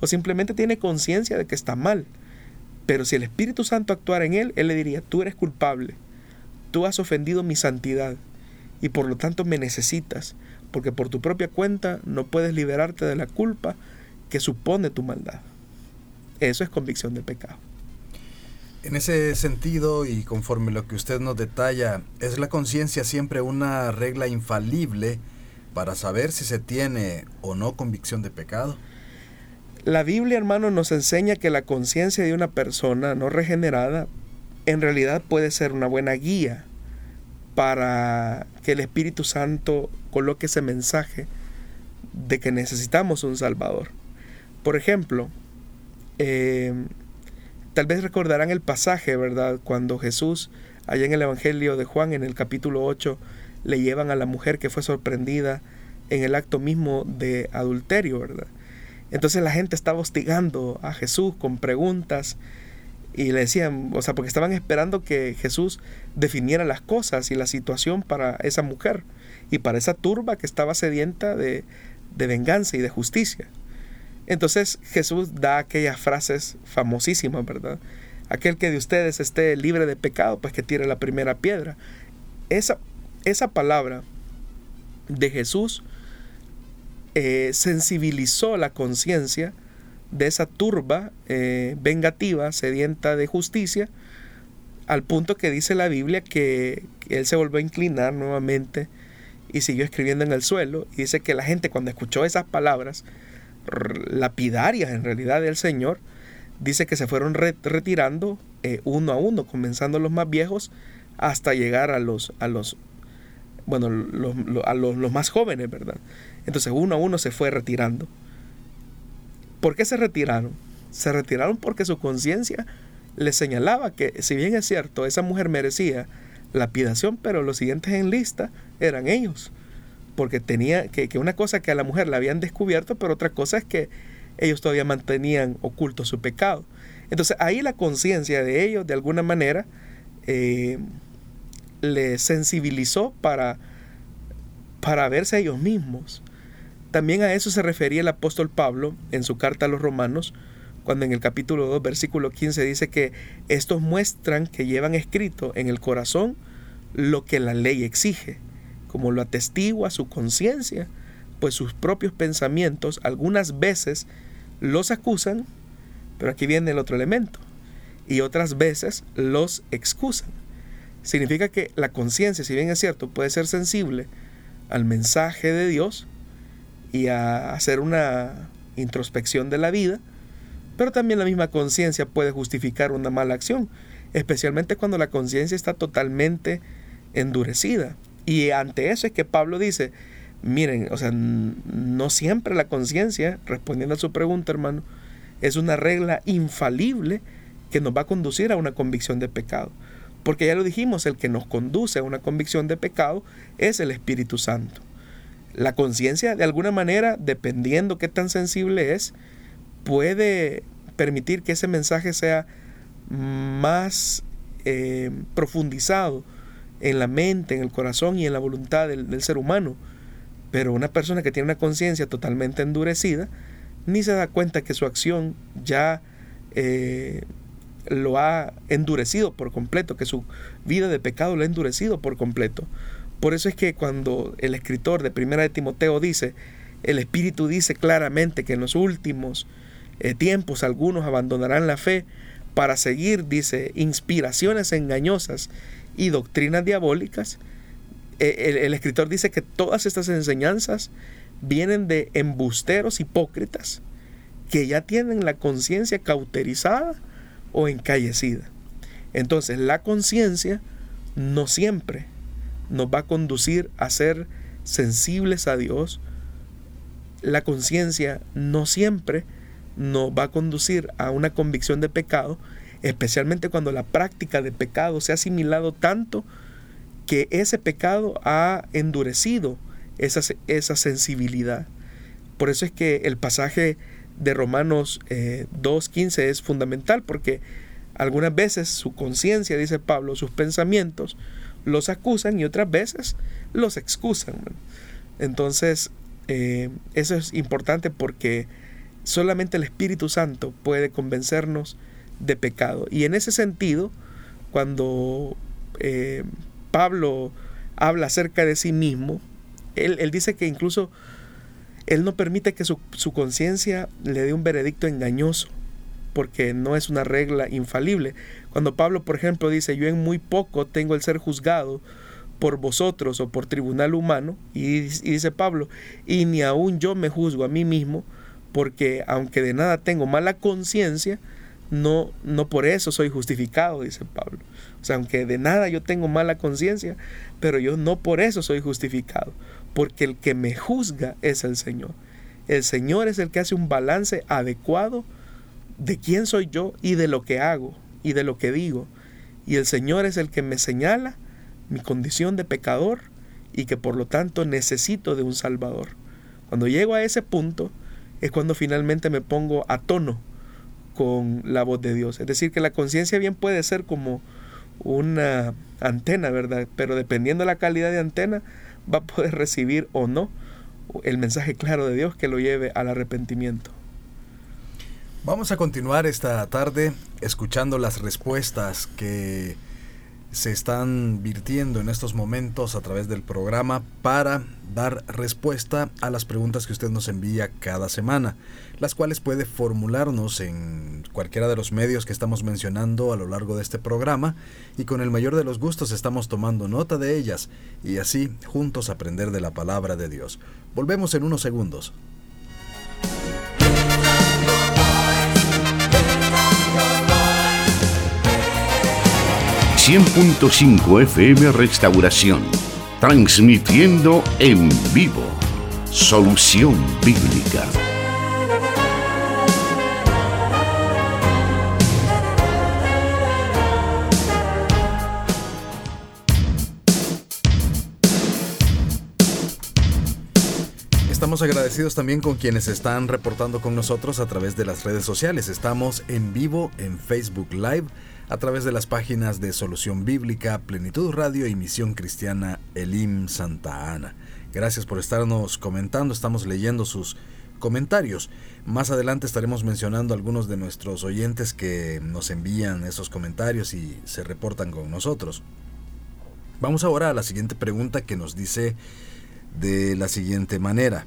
o simplemente tiene conciencia de que está mal. Pero si el Espíritu Santo actuara en él, él le diría, tú eres culpable, tú has ofendido mi santidad y por lo tanto me necesitas, porque por tu propia cuenta no puedes liberarte de la culpa que supone tu maldad. Eso es convicción de pecado. En ese sentido y conforme lo que usted nos detalla, ¿es la conciencia siempre una regla infalible para saber si se tiene o no convicción de pecado? La Biblia, hermano, nos enseña que la conciencia de una persona no regenerada en realidad puede ser una buena guía para que el Espíritu Santo coloque ese mensaje de que necesitamos un Salvador. Por ejemplo, eh, Tal vez recordarán el pasaje, ¿verdad? Cuando Jesús, allá en el Evangelio de Juan, en el capítulo 8, le llevan a la mujer que fue sorprendida en el acto mismo de adulterio, ¿verdad? Entonces la gente estaba hostigando a Jesús con preguntas y le decían, o sea, porque estaban esperando que Jesús definiera las cosas y la situación para esa mujer y para esa turba que estaba sedienta de, de venganza y de justicia. Entonces Jesús da aquellas frases famosísimas, ¿verdad? Aquel que de ustedes esté libre de pecado, pues que tire la primera piedra. Esa, esa palabra de Jesús eh, sensibilizó la conciencia de esa turba eh, vengativa, sedienta de justicia, al punto que dice la Biblia que él se volvió a inclinar nuevamente y siguió escribiendo en el suelo. Y dice que la gente cuando escuchó esas palabras, lapidarias en realidad del Señor, dice que se fueron retirando eh, uno a uno, comenzando los más viejos hasta llegar a los, a los, bueno, a los, más jóvenes, ¿verdad? Entonces uno a uno se fue retirando. ¿Por qué se retiraron? Se retiraron porque su conciencia le señalaba que, si bien es cierto, esa mujer merecía lapidación, pero los siguientes en lista eran ellos porque tenía que, una cosa que a la mujer la habían descubierto, pero otra cosa es que ellos todavía mantenían oculto su pecado. Entonces ahí la conciencia de ellos, de alguna manera, eh, les sensibilizó para, para verse a ellos mismos. También a eso se refería el apóstol Pablo en su carta a los romanos, cuando en el capítulo 2, versículo 15 dice que estos muestran que llevan escrito en el corazón lo que la ley exige como lo atestigua su conciencia, pues sus propios pensamientos algunas veces los acusan, pero aquí viene el otro elemento, y otras veces los excusan. Significa que la conciencia, si bien es cierto, puede ser sensible al mensaje de Dios y a hacer una introspección de la vida, pero también la misma conciencia puede justificar una mala acción, especialmente cuando la conciencia está totalmente endurecida. Y ante eso es que Pablo dice, miren, o sea, no siempre la conciencia, respondiendo a su pregunta, hermano, es una regla infalible que nos va a conducir a una convicción de pecado. Porque ya lo dijimos, el que nos conduce a una convicción de pecado es el Espíritu Santo. La conciencia, de alguna manera, dependiendo qué tan sensible es, puede permitir que ese mensaje sea más eh, profundizado en la mente, en el corazón y en la voluntad del, ser humano. Pero una persona que tiene una conciencia totalmente endurecida, ni se da cuenta que su acción ya eh, lo ha endurecido por completo, que su vida de pecado lo ha endurecido por completo. Por eso es que cuando el escritor de Primera de Timoteo dice, el Espíritu dice claramente que en los últimos eh, tiempos algunos abandonarán la fe para seguir, dice, inspiraciones engañosas y doctrinas diabólicas, eh, el, escritor dice que todas estas enseñanzas vienen de embusteros hipócritas que ya tienen la conciencia cauterizada o encallecida. Entonces la conciencia no siempre nos va a conducir a ser sensibles a Dios. La conciencia no siempre nos va a conducir a una convicción de pecado, especialmente cuando la práctica de pecado se ha asimilado tanto que ese pecado ha endurecido esa, esa sensibilidad. Por eso es que el pasaje de Romanos 2.15 eh, es fundamental, porque algunas veces su conciencia, dice Pablo, sus pensamientos, los acusan y otras veces los excusan. Entonces, eh, eso es importante porque solamente el Espíritu Santo puede convencernos de pecado. Y en ese sentido, cuando eh, Pablo habla acerca de sí mismo, él, dice que incluso él no permite que su, su conciencia le dé un veredicto engañoso, porque no es una regla infalible. Cuando Pablo, por ejemplo, dice, yo en muy poco tengo el ser juzgado por vosotros o por tribunal humano, y, dice Pablo, y ni aún yo me juzgo a mí mismo, porque aunque de nada tengo mala conciencia, no, no por eso soy justificado, dice Pablo. O sea, aunque de nada yo tengo mala conciencia, pero yo no por eso soy justificado, porque el que me juzga es el Señor. El Señor es el que hace un balance adecuado de quién soy yo y de lo que hago y de lo que digo. Y el Señor es el que me señala mi condición de pecador y que por lo tanto necesito de un Salvador. Cuando llego a ese punto es cuando finalmente me pongo a tono con la voz de Dios. Es decir, que la conciencia bien puede ser como una antena, ¿verdad? Pero dependiendo de la calidad de antena, va a poder recibir o no el mensaje claro de Dios que lo lleve al arrepentimiento. Vamos a continuar esta tarde escuchando las respuestas que se están virtiendo en estos momentos a través del programa para dar respuesta a las preguntas que usted nos envía cada semana, las cuales puede formularnos en cualquiera de los medios que estamos mencionando a lo largo de este programa y con el mayor de los gustos estamos tomando nota de ellas y así juntos aprender de la palabra de Dios. Volvemos en unos segundos. 100.5 FM Restauración, transmitiendo en vivo. Solución Bíblica. Estamos agradecidos también con quienes están reportando con nosotros a través de las redes sociales. Estamos en vivo en Facebook Live a través de las páginas de Solución Bíblica, Plenitud Radio y Misión Cristiana Elim Santa Ana. Gracias por estarnos comentando, estamos leyendo sus comentarios. Más adelante estaremos mencionando algunos de nuestros oyentes que nos envían esos comentarios y se reportan con nosotros. Vamos ahora a la siguiente pregunta que nos dice de la siguiente manera.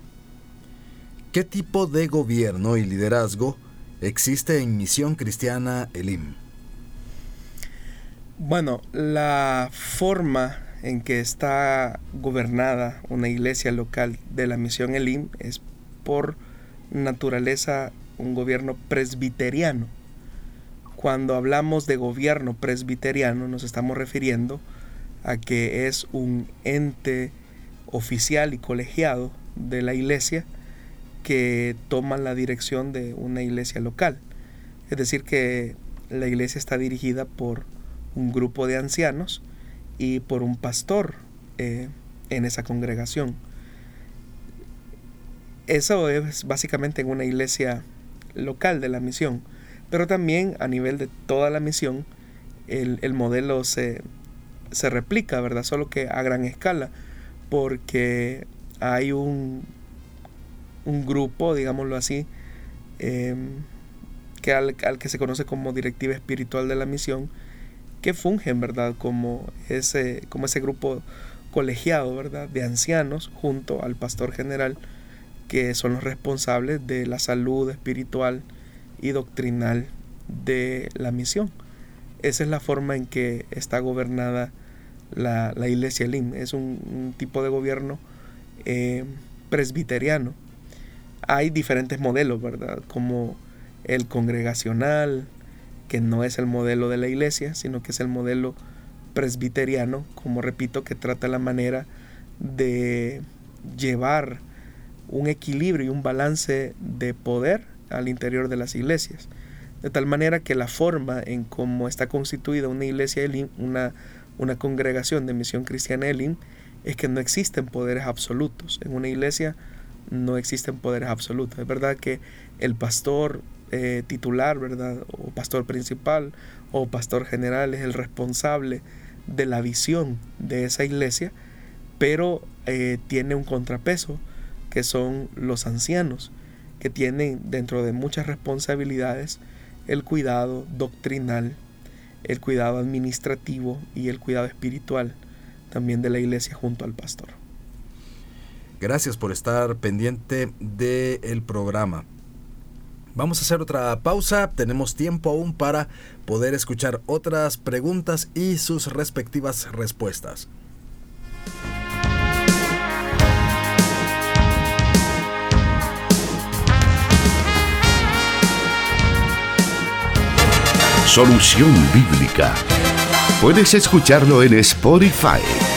¿Qué tipo de gobierno y liderazgo existe en Misión Cristiana Elim? Bueno, la forma en que está gobernada una iglesia local de la misión Elim es por naturaleza un gobierno presbiteriano. Cuando hablamos de gobierno presbiteriano nos estamos refiriendo a que es un ente oficial y colegiado de la iglesia que toma la dirección de una iglesia local. Es decir, que la iglesia está dirigida por un grupo de ancianos y por un pastor eh, en esa congregación. Eso es básicamente en una iglesia local de la misión, pero también a nivel de toda la misión el, modelo se, se, replica, ¿verdad? Solo que a gran escala, porque hay un, un grupo, digámoslo así, em, que al, al, que se conoce como directiva espiritual de la misión, que fungen, ¿verdad? Como ese, como ese grupo colegiado, ¿verdad? De ancianos junto al pastor general, que son los responsables de la salud espiritual y doctrinal de la misión. Esa es la forma en que está gobernada la, iglesia LIM. Es un, tipo de gobierno eh, presbiteriano. hay diferentes modelos, ¿verdad? Como el congregacional, que no es el modelo de la iglesia, sino que es el modelo presbiteriano, como repito, que trata la manera de llevar un equilibrio y un balance de poder al interior de las iglesias. De tal manera que la forma en cómo está constituida una iglesia una, una congregación de misión cristiana Elim, es que no existen poderes absolutos. En una iglesia no existen poderes absolutos. Es verdad que el pastor eh, titular, ¿verdad? O pastor principal o pastor general es el responsable de la visión de esa iglesia, pero eh, tiene un contrapeso que son los ancianos, que tienen dentro de muchas responsabilidades el cuidado doctrinal, el cuidado administrativo y el cuidado espiritual también de la iglesia junto al pastor. Gracias por estar pendiente del programa. Vamos a hacer otra pausa, tenemos tiempo aún para poder escuchar otras preguntas y sus respectivas respuestas. Solución Bíblica. Puedes escucharlo en Spotify.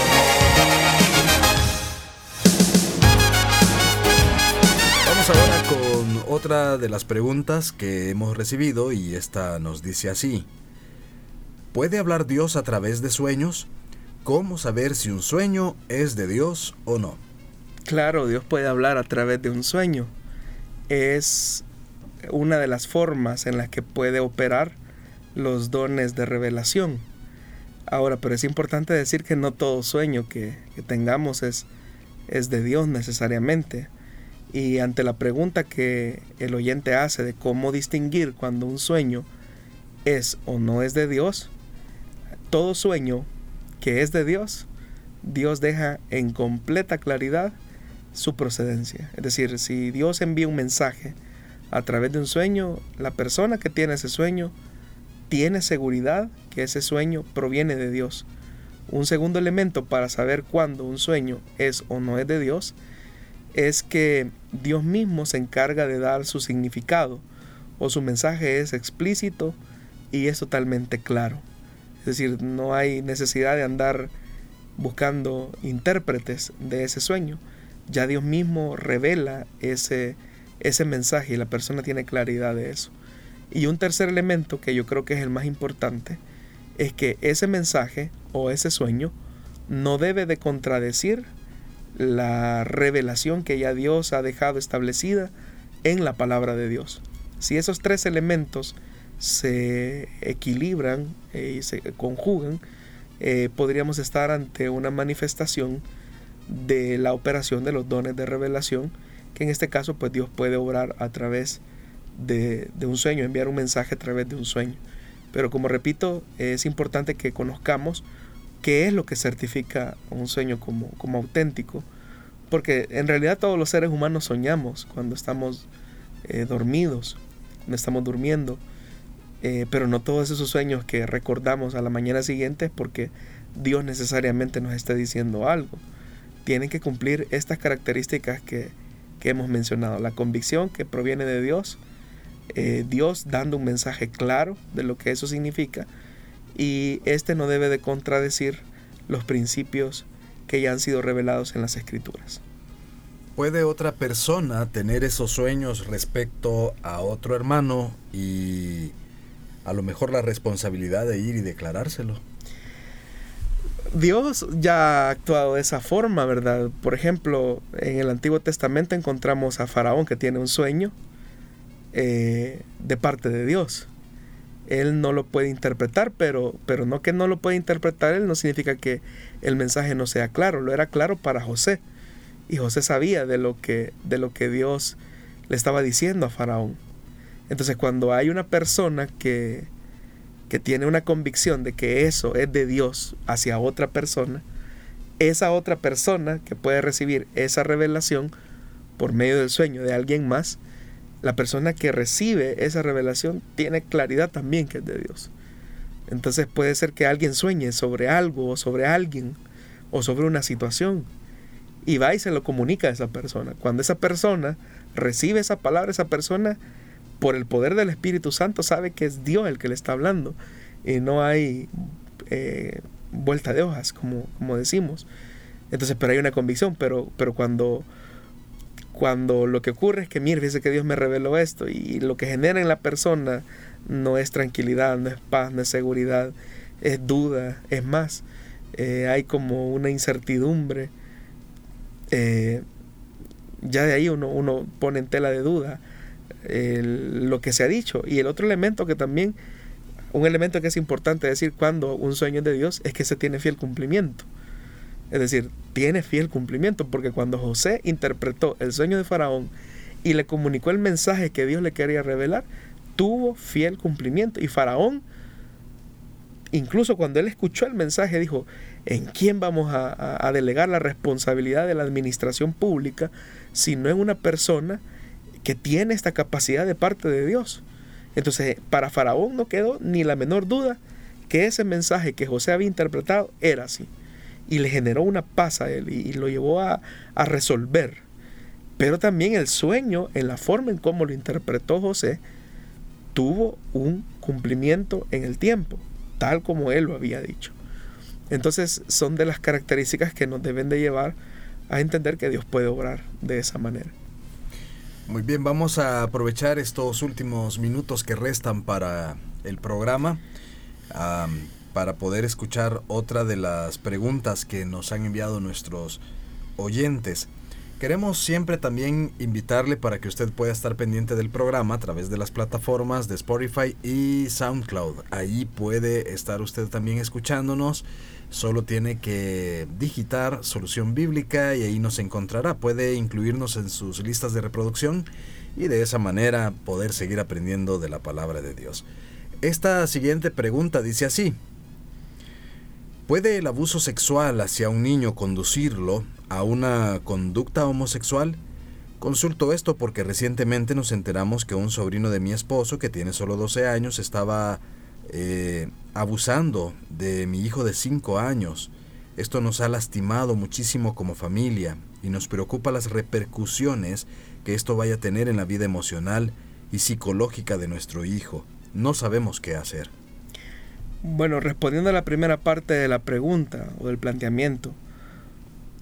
Otra de las preguntas que hemos recibido y esta nos dice así. ¿Puede hablar Dios a través de sueños? ¿Cómo saber si un sueño es de Dios o no? Claro, Dios puede hablar a través de un sueño. Es una de las formas en las que puede operar los dones de revelación. Ahora, pero es importante decir que no todo sueño que, tengamos es, es de Dios necesariamente. Y ante la pregunta que el oyente hace de cómo distinguir cuando un sueño es o no es de Dios, todo sueño que es de Dios, Dios deja en completa claridad su procedencia. Es decir, si Dios envía un mensaje a través de un sueño, la persona que tiene ese sueño tiene seguridad que ese sueño proviene de Dios. Un segundo elemento para saber cuándo un sueño es o no es de Dios es que Dios mismo se encarga de dar su significado o su mensaje es explícito y es totalmente claro. Es decir, no hay necesidad de andar buscando intérpretes de ese sueño. Ya Dios mismo revela ese, ese mensaje y la persona tiene claridad de eso. Y un tercer elemento que yo creo que es el más importante es que ese mensaje o ese sueño no debe de contradecir la revelación que ya Dios ha dejado establecida en la palabra de Dios. Si esos tres elementos se equilibran eh, y se conjugan, eh, podríamos estar ante una manifestación de la operación de los dones de revelación, que en este caso pues Dios puede obrar a través de de, un sueño, enviar un mensaje a través de un sueño. Pero como repito, es importante que conozcamos qué es lo que certifica un sueño como, como auténtico, porque en realidad todos los seres humanos soñamos cuando estamos eh, dormidos, cuando estamos durmiendo, eh, pero no todos esos sueños que recordamos a la mañana siguiente es porque Dios necesariamente nos está diciendo algo. Tienen que cumplir estas características que, que hemos mencionado, la convicción que proviene de Dios, eh, Dios dando un mensaje claro de lo que eso significa y este no debe de contradecir los principios que ya han sido revelados en las escrituras. ¿Puede otra persona tener esos sueños respecto a otro hermano y a lo mejor la responsabilidad de ir y declarárselo? Dios ya ha actuado de esa forma, ¿verdad? Por ejemplo, en el Antiguo Testamento encontramos a Faraón que tiene un sueño eh, de parte de Dios. Él no lo puede interpretar, pero, pero no que no lo puede interpretar él no significa que el mensaje no sea claro. Lo era claro para José. Y José sabía de lo que, de lo que Dios le estaba diciendo a Faraón. Entonces cuando hay una persona que, que tiene una convicción de que eso es de Dios hacia otra persona, esa otra persona que puede recibir esa revelación por medio del sueño de alguien más, la persona que recibe esa revelación tiene claridad también que es de Dios. Entonces puede ser que alguien sueñe sobre algo o sobre alguien o sobre una situación y va y se lo comunica a esa persona. Cuando esa persona recibe esa palabra, esa persona, por el poder del Espíritu Santo, sabe que es Dios el que le está hablando y no hay eh, vuelta de hojas, como, como decimos. Entonces, pero hay una convicción, pero, pero cuando, cuando lo que ocurre es que, mire, dice que Dios me reveló esto y lo que genera en la persona no es tranquilidad, no es paz, no es seguridad, es duda, es más, eh, hay como una incertidumbre. Eh, ya de ahí uno, uno pone en tela de duda lo que se ha dicho. Y el otro elemento que también, un elemento que es importante decir cuando un sueño es de Dios, es que se tiene fiel cumplimiento. Es decir, tiene fiel cumplimiento, porque cuando José interpretó el sueño de Faraón y le comunicó el mensaje que Dios le quería revelar, tuvo fiel cumplimiento. Y Faraón, incluso cuando él escuchó el mensaje, dijo, ¿en quién vamos a, delegar la responsabilidad de la administración pública si no en una persona que tiene esta capacidad de parte de Dios? Entonces, para Faraón no quedó ni la menor duda que ese mensaje que José había interpretado era así. Y le generó una paz a él y, lo llevó a, a resolver. Pero también el sueño, en la forma en cómo lo interpretó José, tuvo un cumplimiento en el tiempo, tal como él lo había dicho. Entonces son de las características que nos deben de llevar a entender que Dios puede obrar de esa manera. Muy bien, vamos a aprovechar estos últimos minutos que restan para el programa para poder escuchar otra de las preguntas que nos han enviado nuestros oyentes. Queremos siempre también invitarle para que usted pueda estar pendiente del programa a través de las plataformas de Spotify y SoundCloud. Ahí puede estar usted también escuchándonos. Solo tiene que digitar solución bíblica y ahí nos encontrará. Puede incluirnos en sus listas de reproducción y de esa manera poder seguir aprendiendo de la palabra de Dios. Esta siguiente pregunta dice así. ¿Puede el abuso sexual hacia un niño conducirlo a una conducta homosexual? Consulto esto porque recientemente nos enteramos que un sobrino de mi esposo, que tiene solo 12 años, estaba eh, abusando de mi hijo de 5 años. Esto nos ha lastimado muchísimo como familia y nos preocupa las repercusiones que esto vaya a tener en la vida emocional y psicológica de nuestro hijo. No sabemos qué hacer. Bueno, respondiendo a la primera parte de la pregunta o del planteamiento,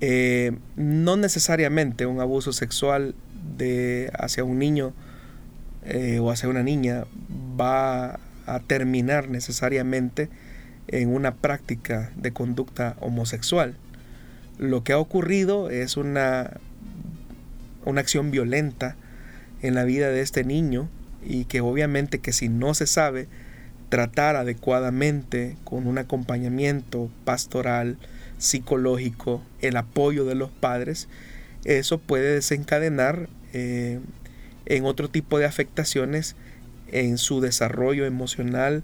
eh, no necesariamente un abuso sexual de, hacia un niño eh, o hacia una niña va a terminar necesariamente en una práctica de conducta homosexual. Lo que ha ocurrido es una, una acción violenta en la vida de este niño y que obviamente que si no se sabe tratar adecuadamente con un acompañamiento pastoral, psicológico, el apoyo de los padres, eso puede desencadenar eh, en otro tipo de afectaciones en su desarrollo emocional,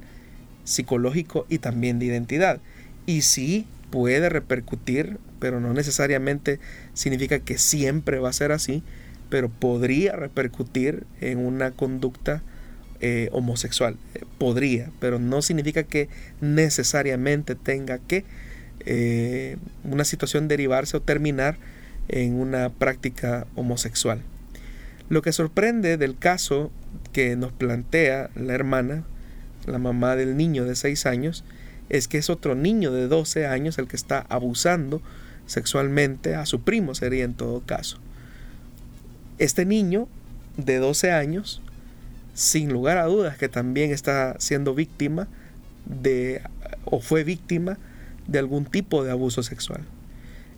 psicológico y también de identidad. Y sí puede repercutir, pero no necesariamente significa que siempre va a ser así, pero podría repercutir en una conducta eh, homosexual. Eh, podría, pero no significa que necesariamente tenga que eh, una situación derivarse o terminar en una práctica homosexual. Lo que sorprende del caso que nos plantea la hermana, la mamá del niño de 6 años, es que es otro niño de 12 años el que está abusando sexualmente a su primo, sería en todo caso. Este niño de 12 años sin lugar a dudas que también está siendo víctima de o fue víctima de algún tipo de abuso sexual.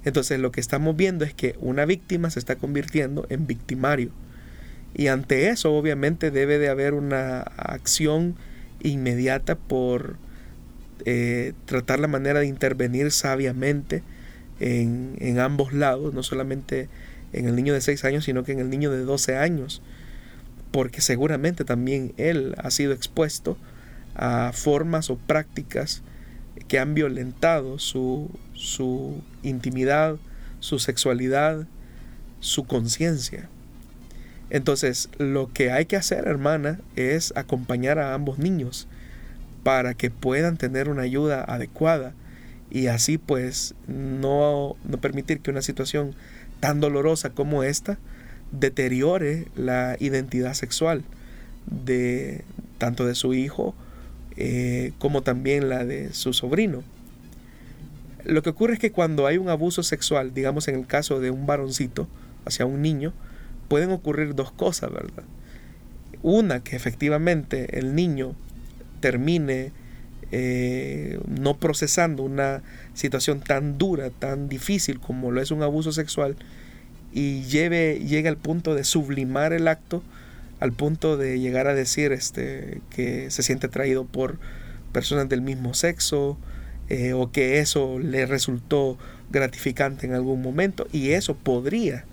Entonces lo que estamos viendo es que una víctima se está convirtiendo en victimario. Y ante eso obviamente debe de haber una acción inmediata por eh, tratar la manera de intervenir sabiamente en, en ambos lados, no solamente en el niño de 6 años, sino que en el niño de 12 años porque seguramente también él ha sido expuesto a formas o prácticas que han violentado su, su intimidad, su sexualidad, su conciencia. Entonces, lo que hay que hacer, hermana, es acompañar a ambos niños para que puedan tener una ayuda adecuada y así pues no, no permitir que una situación tan dolorosa como esta deteriore la identidad sexual de tanto de su hijo eh, como también la de su sobrino. Lo que ocurre es que cuando hay un abuso sexual, digamos en el caso de un varoncito hacia un niño, pueden ocurrir dos cosas, ¿verdad? Una, que efectivamente el niño termine eh, no procesando una situación tan dura, tan difícil como lo es un abuso sexual, y lleve, al punto de sublimar el acto, al punto de llegar a decir este, que se siente atraído por personas del mismo sexo, eh, o que eso le resultó gratificante en algún momento, y eso podría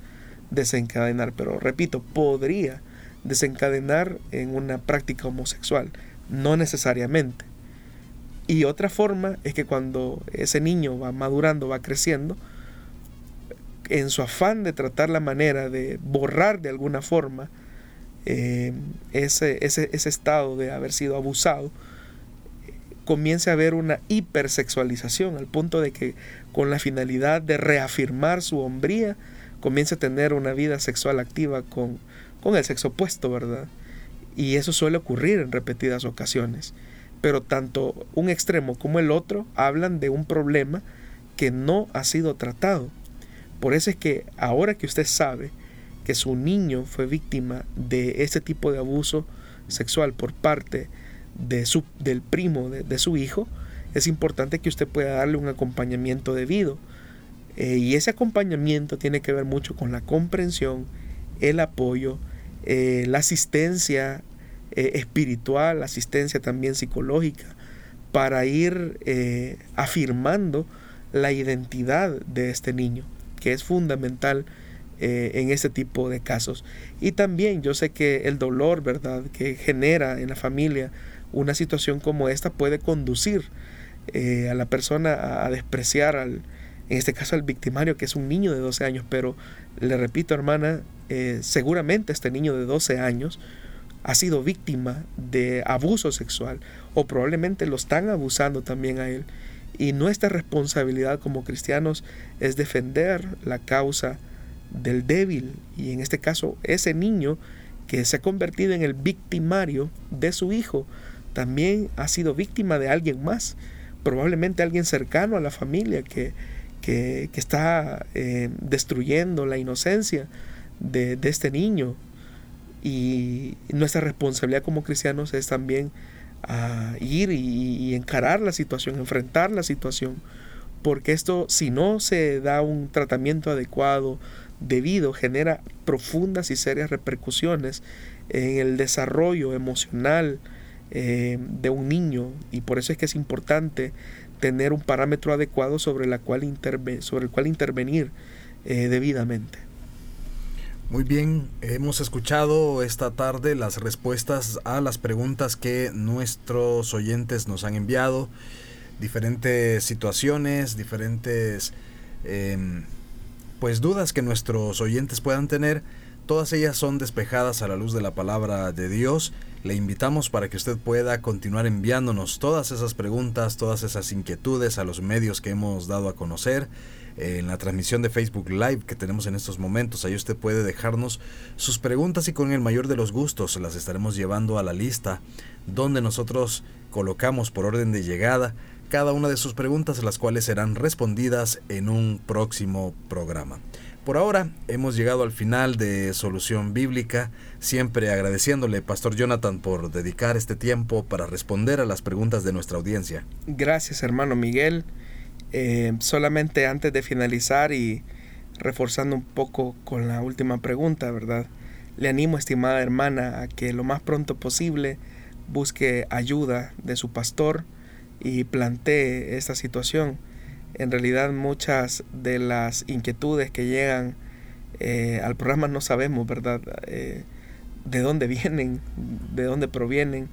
desencadenar, pero repito, podría desencadenar en una práctica homosexual, no necesariamente. Y otra forma es que cuando ese niño va madurando, va creciendo, en su afán de tratar la manera de borrar de alguna forma eh, ese, ese, ese, estado de haber sido abusado, comience a haber una hipersexualización al punto de que con la finalidad de reafirmar su hombría, comience a tener una vida sexual activa con, con el sexo opuesto, ¿verdad? Y eso suele ocurrir en repetidas ocasiones. Pero tanto un extremo como el otro hablan de un problema que no ha sido tratado. Por eso es que ahora que usted sabe que su niño fue víctima de este tipo de abuso sexual por parte de su, del primo de, su hijo, es importante que usted pueda darle un acompañamiento debido. Eh, y ese acompañamiento tiene que ver mucho con la comprensión, el apoyo, eh, la asistencia eh, espiritual, la asistencia también psicológica, para ir afirmando la identidad de este niño, que es fundamental en este tipo de casos. Y también yo sé que el dolor, ¿verdad?, que genera en la familia una situación como esta puede conducir a la persona a despreciar al, en este caso al victimario, que es un niño de 12 años, pero le repito, hermana, eh, seguramente este niño de 12 años ha sido víctima de abuso sexual o probablemente lo están abusando también a él. Y nuestra responsabilidad como cristianos es defender la causa del débil y en este caso ese niño que se ha convertido en el victimario de su hijo también ha sido víctima de alguien más, probablemente alguien cercano a la familia que que, está eh, destruyendo la inocencia de, este niño. Y nuestra responsabilidad como cristianos es también ah, ir y, encarar la situación, enfrentar la situación, porque esto si no se da un tratamiento adecuado, debido, genera profundas y serias repercusiones en el desarrollo emocional eh, de un niño y por eso es que es importante tener un parámetro adecuado sobre, la cual sobre el cual intervenir eh, debidamente. Muy bien, hemos escuchado esta tarde las respuestas a las preguntas que nuestros oyentes nos han enviado, diferentes situaciones, diferentes em, pues dudas que nuestros oyentes puedan tener, todas ellas son despejadas a la luz de la palabra de Dios. Le invitamos para que usted pueda continuar enviándonos todas esas preguntas, todas esas inquietudes a los medios que hemos dado a conocer en la transmisión de Facebook Live que tenemos en estos momentos. Ahí usted puede dejarnos sus preguntas y con el mayor de los gustos las estaremos llevando a la lista donde nosotros colocamos por orden de llegada cada una de sus preguntas las cuales serán respondidas en un próximo programa. Por ahora hemos llegado al final de Solución Bíblica, siempre agradeciéndole, Pastor Jonathan, por dedicar este tiempo para responder a las preguntas de nuestra audiencia. Gracias, hermano Miguel. Eh, solamente antes de finalizar y reforzando un poco con la última pregunta, ¿verdad? Le animo, estimada hermana, a que lo más pronto posible busque ayuda de su pastor y plantee esta situación en realidad muchas de las inquietudes que llegan eh, al programa no sabemos, ¿verdad? Eh, de dónde *laughs* vienen, de dónde provienen.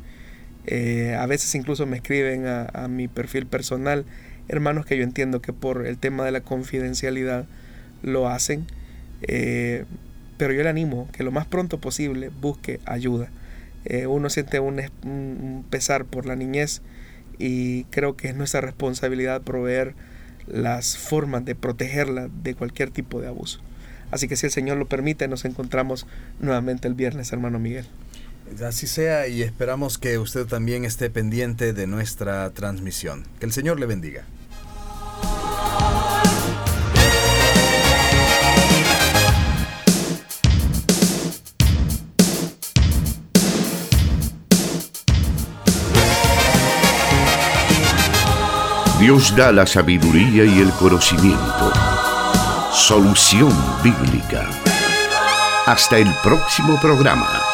A veces incluso me escriben a, mi perfil personal hermanos que yo entiendo que por el tema de la confidencialidad lo hacen. pero yo le animo que lo más pronto posible busque ayuda. uno siente un pesar por la niñez y creo que es nuestra responsabilidad proveer las formas de protegerla de cualquier tipo de abuso. Así que si el Señor lo permite, nos encontramos nuevamente el viernes, hermano Miguel. Así sea y esperamos que usted también esté pendiente de nuestra transmisión. Que el Señor le bendiga. Dios da la sabiduría y el conocimiento. Solución bíblica. Hasta el próximo programa.